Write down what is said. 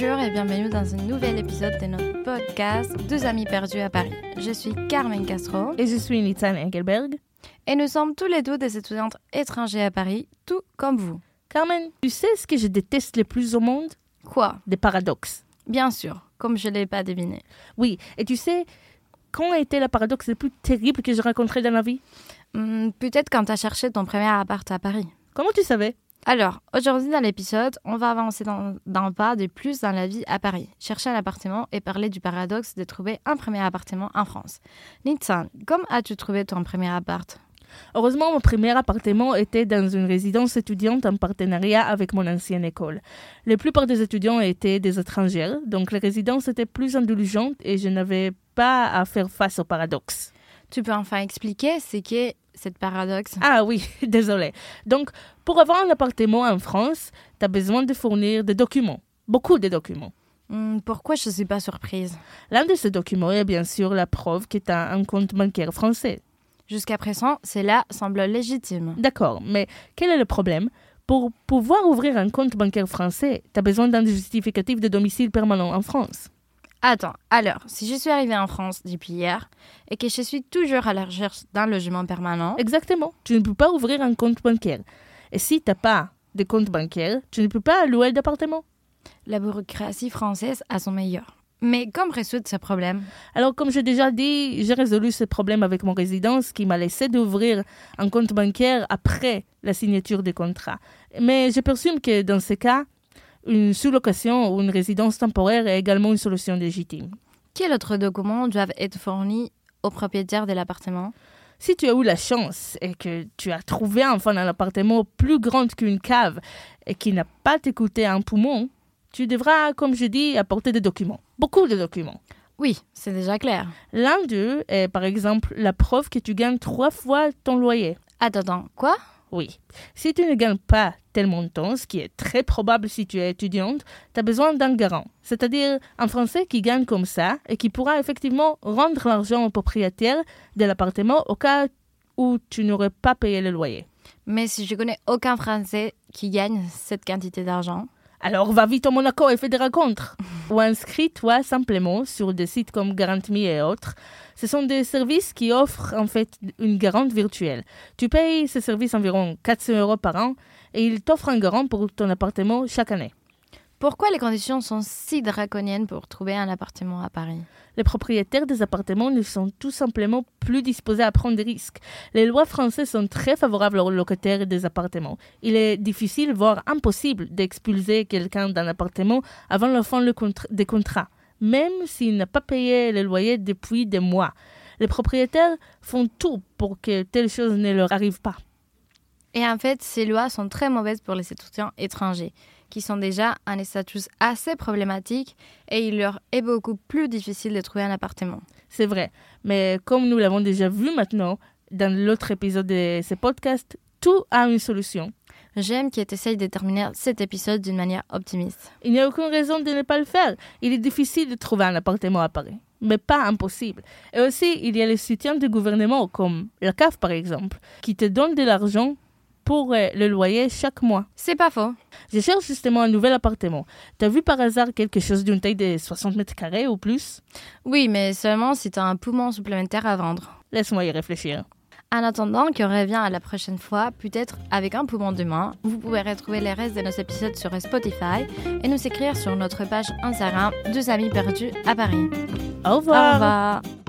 bienvenue dans un nouvel épisode de notre podcast Deux amis perdus à Paris. Je suis Carmen Castro. Et je suis Nitzan Engelberg. Et nous sommes tous les deux des étudiantes étrangers à Paris, tout comme vous. Carmen, tu sais ce que je déteste le plus au monde? Quoi? Des paradoxes. Bien sûr, comme je ne l'ai pas deviné. Oui, et tu sais, quand a été le paradoxe le plus terrible que j'ai rencontré dans la vie? Hmm, Peut-être quand tu as cherché ton premier appart à Paris. Comment tu savais? Alors, aujourd'hui dans l'épisode, on va avancer d'un pas de plus dans la vie à Paris, chercher un appartement et parler du paradoxe de trouver un premier appartement en France. Nitsan, comment as-tu trouvé ton premier appart? Heureusement, mon premier appartement était dans une résidence étudiante en partenariat avec mon ancienne école. La plupart des étudiants étaient des étrangers, donc les résidences étaient plus indulgentes et je n'avais pas à faire face au paradoxe. Tu peux enfin expliquer ce qu'est cette paradoxe? Ah oui, désolé. Donc, pour avoir un appartement en France, tu as besoin de fournir des documents, beaucoup de documents. Hmm, pourquoi je ne suis pas surprise? L'un de ces documents est bien sûr la preuve que tu as un compte bancaire français. Jusqu'à présent, cela semble légitime. D'accord, mais quel est le problème? Pour pouvoir ouvrir un compte bancaire français, tu as besoin d'un justificatif de domicile permanent en France. Attends, alors, si je suis arrivée en France depuis hier et que je suis toujours à la recherche d'un logement permanent. Exactement, tu ne peux pas ouvrir un compte bancaire. Et si tu n'as pas de compte bancaire, tu ne peux pas louer d'appartement. La bureaucratie française a son meilleur. Mais comment résoudre ce problème? Alors, comme j'ai déjà dit, j'ai résolu ce problème avec mon résidence qui m'a laissé d'ouvrir un compte bancaire après la signature du contrat. Mais je présume que dans ce cas, une sous-location ou une résidence temporaire est également une solution légitime. Quels autres documents doivent être fournis au propriétaire de l'appartement? Si tu as eu la chance et que tu as trouvé enfin un appartement plus grand qu'une cave et qui n'a pas t'écouté un poumon, tu devras, comme je dis, apporter des documents. Beaucoup de documents. Oui, c'est déjà clair. L'un d'eux est par exemple la preuve que tu gagnes trois fois ton loyer. Attends, attends, quoi? Oui. Si tu ne gagnes pas tel montant, ce qui est très probable si tu es étudiante, tu as besoin d'un garant, c'est-à-dire un Français qui gagne comme ça et qui pourra effectivement rendre l'argent au propriétaire de l'appartement au cas où tu n'aurais pas payé le loyer. Mais si je connais aucun Français qui gagne cette quantité d'argent, alors va vite au Monaco et fais des rencontres. Ou inscris-toi simplement sur des sites comme GarantMe et autres. Ce sont des services qui offrent en fait une garante virtuelle. Tu payes ces services environ 400 euros par an et ils t'offrent un garant pour ton appartement chaque année. Pourquoi les conditions sont si draconiennes pour trouver un appartement à Paris? Les propriétaires des appartements ne sont tout simplement plus disposés à prendre des risques. Les lois françaises sont très favorables aux locataires des appartements. Il est difficile, voire impossible, d'expulser quelqu'un d'un appartement avant la fin des contrats, même s'il n'a pas payé le loyer depuis des mois. Les propriétaires font tout pour que telle chose ne leur arrive pas. Et en fait, ces lois sont très mauvaises pour les étudiants étrangers, qui sont déjà un statut assez problématique et il leur est beaucoup plus difficile de trouver un appartement. C'est vrai, mais comme nous l'avons déjà vu maintenant dans l'autre épisode de ce podcast, tout a une solution. J'aime qu'il essaye de terminer cet épisode d'une manière optimiste. Il n'y a aucune raison de ne pas le faire. Il est difficile de trouver un appartement à Paris, mais pas impossible. Et aussi, il y a les soutiens du gouvernement, comme la CAF par exemple, qui te donnent de l'argent pour euh, le loyer chaque mois. C'est pas faux. Je cherche justement un nouvel appartement. T'as vu par hasard quelque chose d'une taille de 60 mètres carrés ou plus? Oui, mais seulement si t'as un poumon supplémentaire à vendre. Laisse-moi y réfléchir. En attendant qu'on revienne à la prochaine fois, peut-être avec un poumon de main, vous pouvez retrouver les restes de nos épisodes sur Spotify et nous écrire sur notre page Instagram Deux amis perdus à Paris. Au revoir. Au revoir.